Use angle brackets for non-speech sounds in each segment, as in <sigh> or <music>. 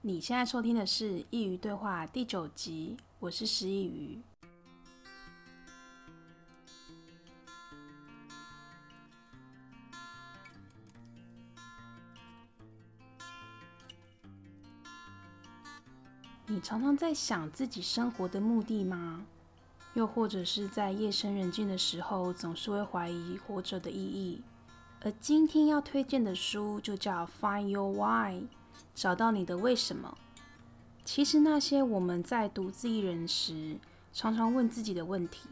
你现在收听的是《佾萮对话》第九集，我是师佾萮。你常常在想自己生活的目的吗？又或者是在夜深人静的时候，总是会怀疑活着的意义？而今天要推荐的书就叫《Find Your Why》。找到你的为什么？其实那些我们在独自一人时常常问自己的问题，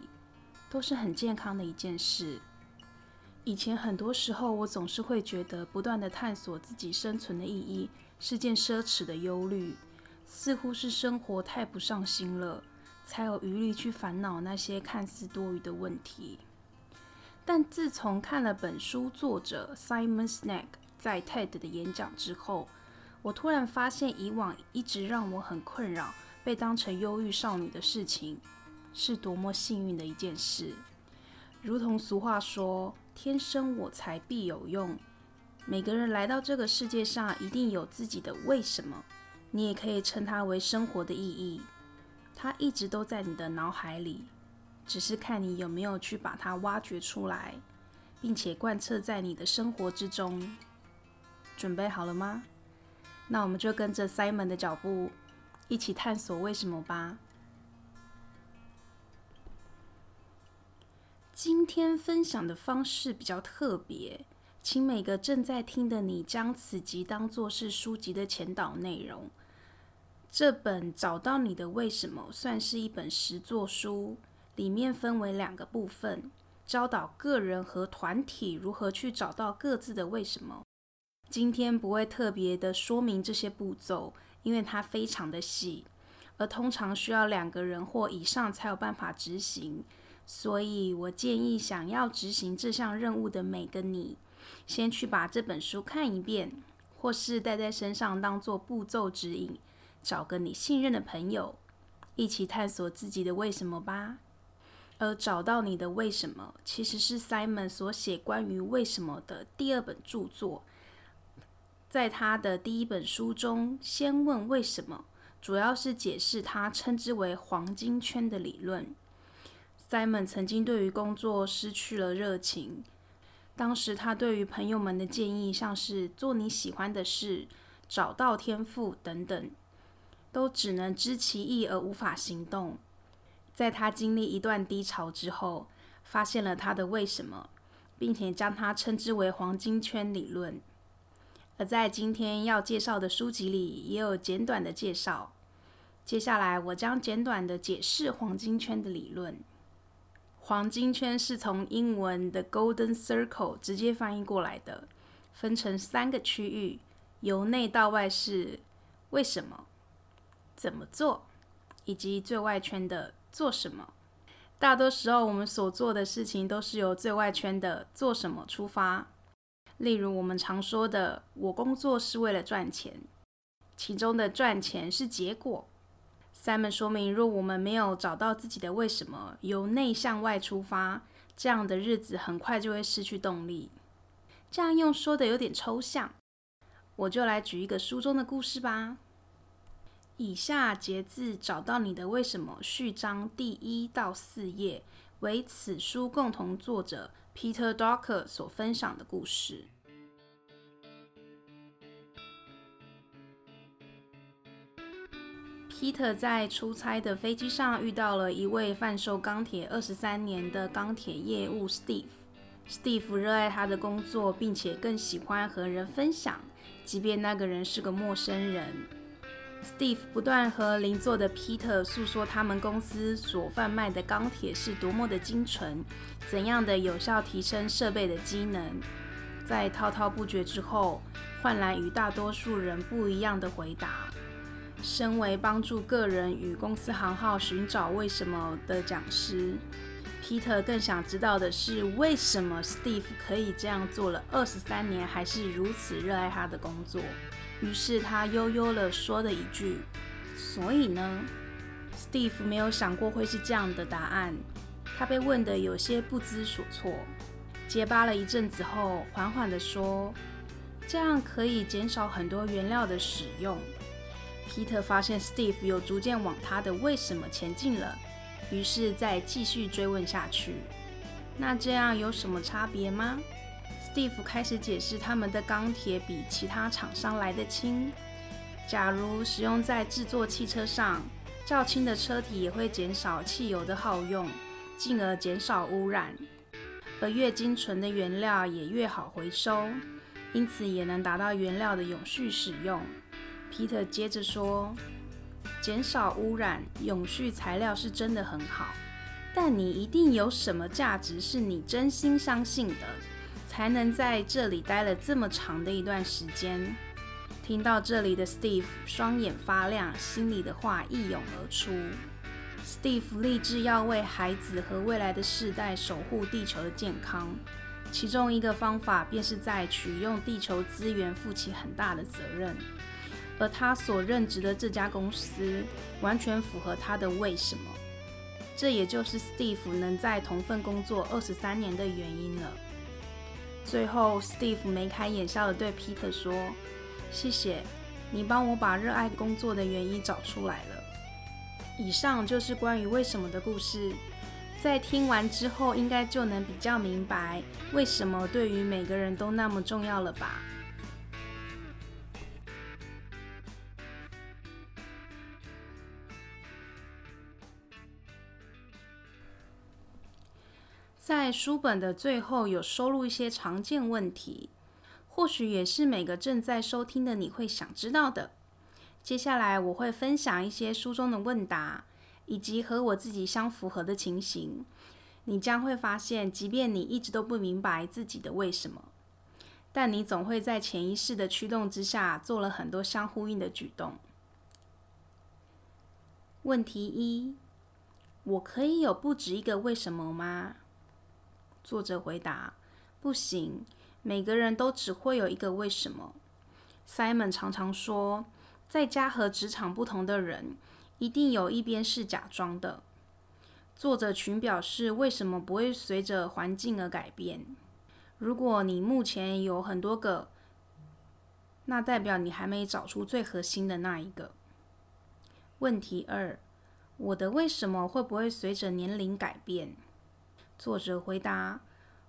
都是很健康的一件事。以前很多时候，我总是会觉得不断地探索自己生存的意义是件奢侈的忧虑，似乎是生活太不上心了，才有余力去烦恼那些看似多余的问题。但自从看了本书作者 Simon Sinek 在 TED 的演讲之后，我突然发现，以往一直让我很困扰、被当成忧郁少女的事情，是多么幸运的一件事。如同俗话说：“天生我材必有用。”每个人来到这个世界上，一定有自己的为什么。你也可以称它为生活的意义。它一直都在你的脑海里，只是看你有没有去把它挖掘出来，并且贯彻在你的生活之中。准备好了吗？那我们就跟着 Simon 的脚步，一起探索为什么吧。今天分享的方式比较特别，请每个正在听的你将此集当作是书籍的前导内容。这本《找到你的为什么》算是一本实作书，里面分为两个部分，教导个人和团体如何去找到各自的为什么。今天不会特别的说明这些步骤，因为它非常的细，而通常需要两个人或以上才有办法执行。所以我建议想要执行这项任务的每个你，先去把这本书看一遍，或是带在身上当做步骤指引，找个你信任的朋友，一起探索自己的为什么吧。而找到你的为什么，其实是 Simon 所写关于为什么的第二本著作。在他的第一本书中，先问为什么，主要是解释他称之为“黄金圈”的理论。Simon 曾经对于工作失去了热情，当时他对于朋友们的建议，像是做你喜欢的事、找到天赋等等，都只能知其意而无法行动。在他经历一段低潮之后，发现了他的为什么，并且将它称之为“黄金圈”理论。而在今天要介绍的书籍里，也有简短的介绍。接下来，我将简短的解释黄金圈的理论。黄金圈是从英文的 Golden Circle 直接翻译过来的，分成三个区域，由内到外是为什么、怎么做，以及最外圈的做什么。大多时候，我们所做的事情都是由最外圈的做什么出发。例如，我们常说的“我工作是为了赚钱”，其中的“赚钱”是结果。三门说明，若我们没有找到自己的为什么，由内向外出发，这样的日子很快就会失去动力。这样用说的有点抽象，我就来举一个书中的故事吧。以下节自《找到你的为什么》序章第一到四页，为此书共同作者。Peter Docker 所分享的故事。Peter 在出差的飞机上遇到了一位贩售钢铁二十三年的钢铁业务 Steve。Steve 热爱他的工作，并且更喜欢和人分享，即便那个人是个陌生人。Steve 不断和邻座的 Peter 诉说他们公司所贩卖的钢铁是多么的精纯，怎样的有效提升设备的机能。在滔滔不绝之后，换来与大多数人不一样的回答。身为帮助个人与公司行号寻找为什么的讲师，Peter 更想知道的是，为什么 Steve 可以这样做了二十三年，还是如此热爱他的工作。于是他悠悠地说了一句：“所以呢？”Steve 没有想过会是这样的答案，他被问得有些不知所措，结巴了一阵子后，缓缓地说：“这样可以减少很多原料的使用。Peter 发现 Steve 有逐渐往他的为什么前进了，于是再继续追问下去。那这样有什么差别吗？Steve 开始解释，他们的钢铁比其他厂商来得轻。假如使用在制作汽车上，较轻的车体也会减少汽油的耗用，进而减少污染。而越精纯的原料也越好回收，因此也能达到原料的永续使用。Peter 接着说：“减少污染，永续材料是真的很好。”但你一定有什么价值是你真心相信的，才能在这里待了这么长的一段时间。听到这里的 Steve 双眼发亮，心里的话一涌而出。Steve 立志要为孩子和未来的世代守护地球的健康，其中一个方法便是在取用地球资源负起很大的责任。而他所任职的这家公司，完全符合他的为什么。这也就是 Steve 能在同份工作二十三年的原因了。最后，Steve 眉开眼笑的对 Peter 说：“谢谢，你帮我把热爱工作的原因找出来了。”以上就是关于为什么的故事。在听完之后，应该就能比较明白为什么对于每个人都那么重要了吧。在书本的最后有收录一些常见问题，或许也是每个正在收听的你会想知道的。接下来我会分享一些书中的问答，以及和我自己相符合的情形。你将会发现，即便你一直都不明白自己的为什么，但你总会在潜意识的驱动之下做了很多相呼应的举动。问题一：我可以有不止一个为什么吗？作者回答：“不行，每个人都只会有一个为什么。” Simon 常常说，在家和职场不同的人，一定有一边是假装的。作者群表示：“为什么不会随着环境而改变？如果你目前有很多个，那代表你还没找出最核心的那一个。”问题二：我的为什么会不会随着年龄改变？作者回答：“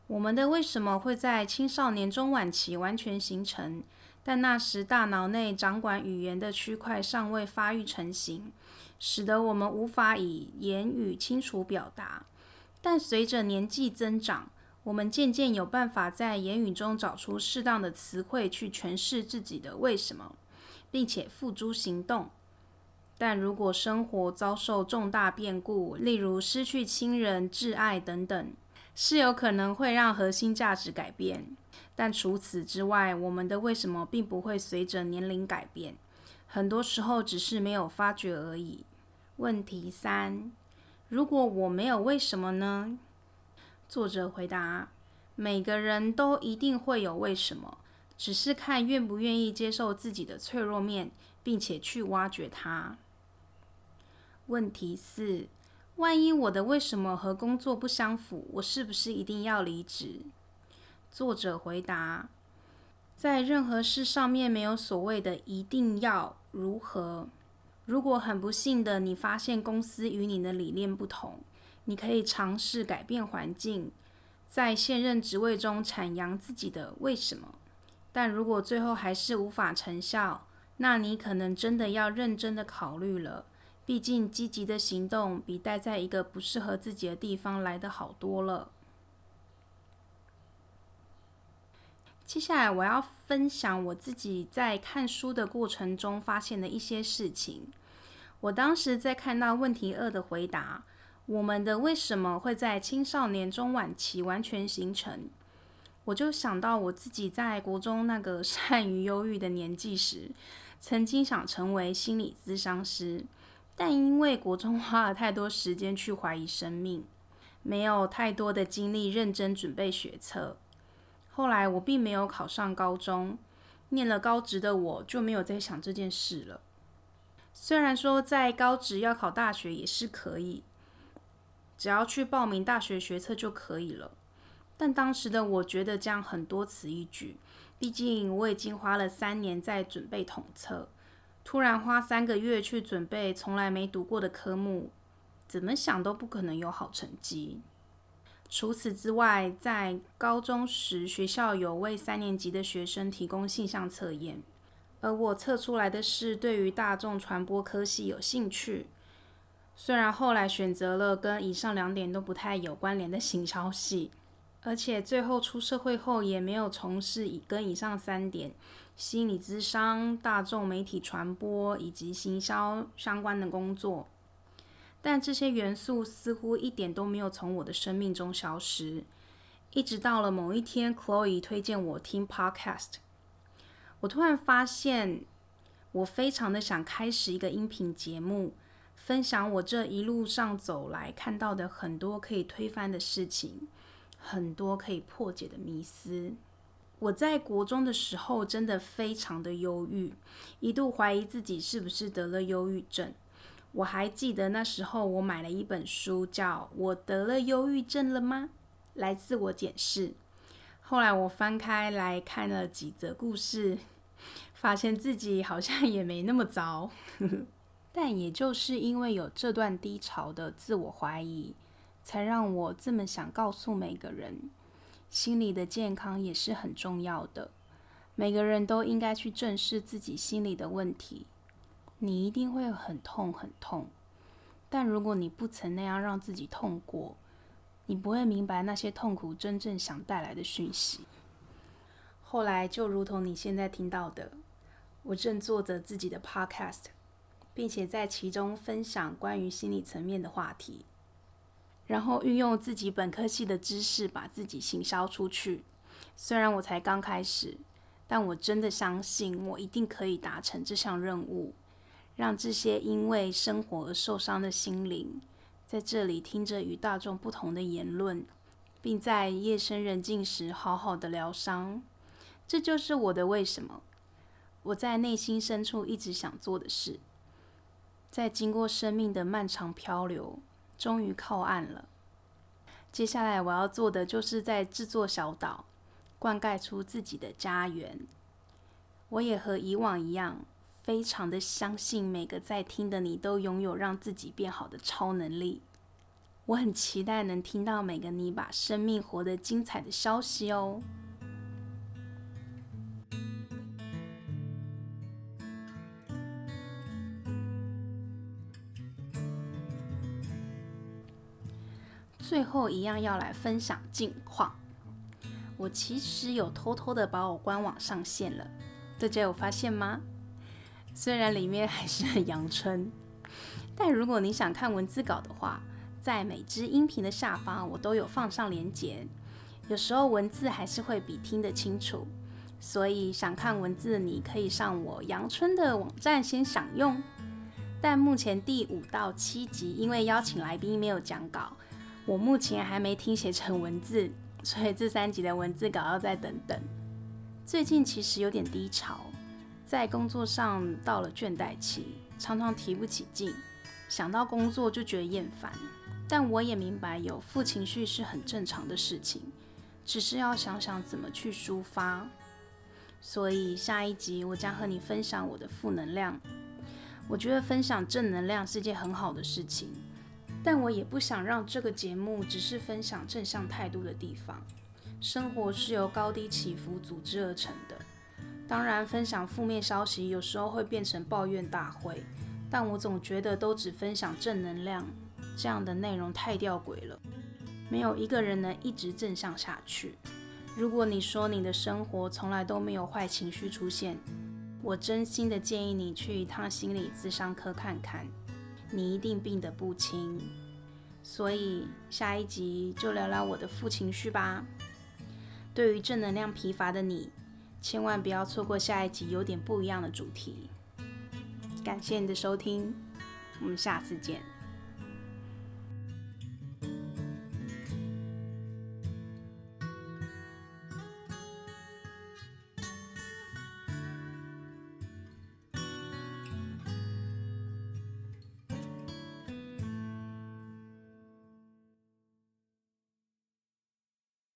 我们的为什么会在青少年中晚期完全形成，但那时大脑内掌管语言的区块尚未发育成型，使得我们无法以言语清楚表达。但随着年纪增长，我们渐渐有办法在言语中找出适当的词汇去诠释自己的为什么，并且付诸行动。”但如果生活遭受重大变故，例如失去亲人、挚爱等等，是有可能会让核心价值改变。但除此之外，我们的为什么并不会随着年龄改变，很多时候只是没有发觉而已。问题三：如果我没有为什么呢？作者回答：每个人都一定会有为什么，只是看愿不愿意接受自己的脆弱面，并且去挖掘它。问题四：万一我的为什么和工作不相符，我是不是一定要离职？作者回答：在任何事上面没有所谓的一定要如何。如果很不幸的你发现公司与你的理念不同，你可以尝试改变环境，在现任职位中阐扬自己的为什么。但如果最后还是无法成效，那你可能真的要认真的考虑了。毕竟，积极的行动比待在一个不适合自己的地方来的好多了。接下来，我要分享我自己在看书的过程中发现的一些事情。我当时在看到问题二的回答，我们的为什么会在青少年中晚期完全形成，我就想到我自己在国中那个 <laughs> 善于忧郁的年纪时，曾经想成为心理咨商师。但因为国中花了太多时间去怀疑生命，没有太多的精力认真准备学测。后来我并没有考上高中，念了高职的我就没有再想这件事了。虽然说在高职要考大学也是可以，只要去报名大学学测就可以了。但当时的我觉得这样很多此一举，毕竟我已经花了三年在准备统测。突然花三个月去准备从来没读过的科目，怎么想都不可能有好成绩。除此之外，在高中时，学校有为三年级的学生提供性向测验，而我测出来的是对于大众传播科系有兴趣。虽然后来选择了跟以上两点都不太有关联的行销系，而且最后出社会后也没有从事以跟以上三点。心理咨商、大众媒体传播以及行销相关的工作，但这些元素似乎一点都没有从我的生命中消失。一直到了某一天，Chloe 推荐我听 Podcast，我突然发现，我非常的想开始一个音频节目，分享我这一路上走来看到的很多可以推翻的事情，很多可以破解的迷思。我在国中的时候真的非常的忧郁，一度怀疑自己是不是得了忧郁症。我还记得那时候我买了一本书，叫《我得了忧郁症了吗？来自我检视》。后来我翻开来看了几则故事，发现自己好像也没那么糟。<laughs> 但也就是因为有这段低潮的自我怀疑，才让我这么想告诉每个人。心理的健康也是很重要的，每个人都应该去正视自己心理的问题。你一定会很痛很痛，但如果你不曾那样让自己痛过，你不会明白那些痛苦真正想带来的讯息。后来就如同你现在听到的，我正做着自己的 podcast，并且在其中分享关于心理层面的话题。然后运用自己本科系的知识，把自己行销出去。虽然我才刚开始，但我真的相信我一定可以达成这项任务，让这些因为生活而受伤的心灵，在这里听着与大众不同的言论，并在夜深人静时好好的疗伤。这就是我的为什么，我在内心深处一直想做的事。在经过生命的漫长漂流。终于靠岸了。接下来我要做的就是在这座小岛灌溉出自己的家园。我也和以往一样，非常的相信每个在听的你都拥有让自己变好的超能力。我很期待能听到每个你把生命活得精彩的消息哦。最后一样要来分享近况。我其实有偷偷的把我官网上线了，大家有发现吗？虽然里面还是很阳春，但如果你想看文字稿的话，在每支音频的下方我都有放上连结。有时候文字还是会比听得清楚，所以想看文字你可以上我阳春的网站先享用。但目前第五到七集因为邀请来宾没有讲稿。我目前还没听写成文字，所以这三集的文字稿要再等等。最近其实有点低潮，在工作上到了倦怠期，常常提不起劲，想到工作就觉得厌烦。但我也明白有负情绪是很正常的事情，只是要想想怎么去抒发。所以下一集我将和你分享我的负能量。我觉得分享正能量是件很好的事情。但我也不想让这个节目只是分享正向态度的地方。生活是由高低起伏组织而成的。当然，分享负面消息有时候会变成抱怨大会，但我总觉得都只分享正能量，这样的内容太吊诡了。没有一个人能一直正向下去。如果你说你的生活从来都没有坏情绪出现，我真心的建议你去一趟心理咨商科看看。你一定病得不轻，所以下一集就聊聊我的负情绪吧。对于正能量疲乏的你，千万不要错过下一集有点不一样的主题。感谢你的收听，我们下次见。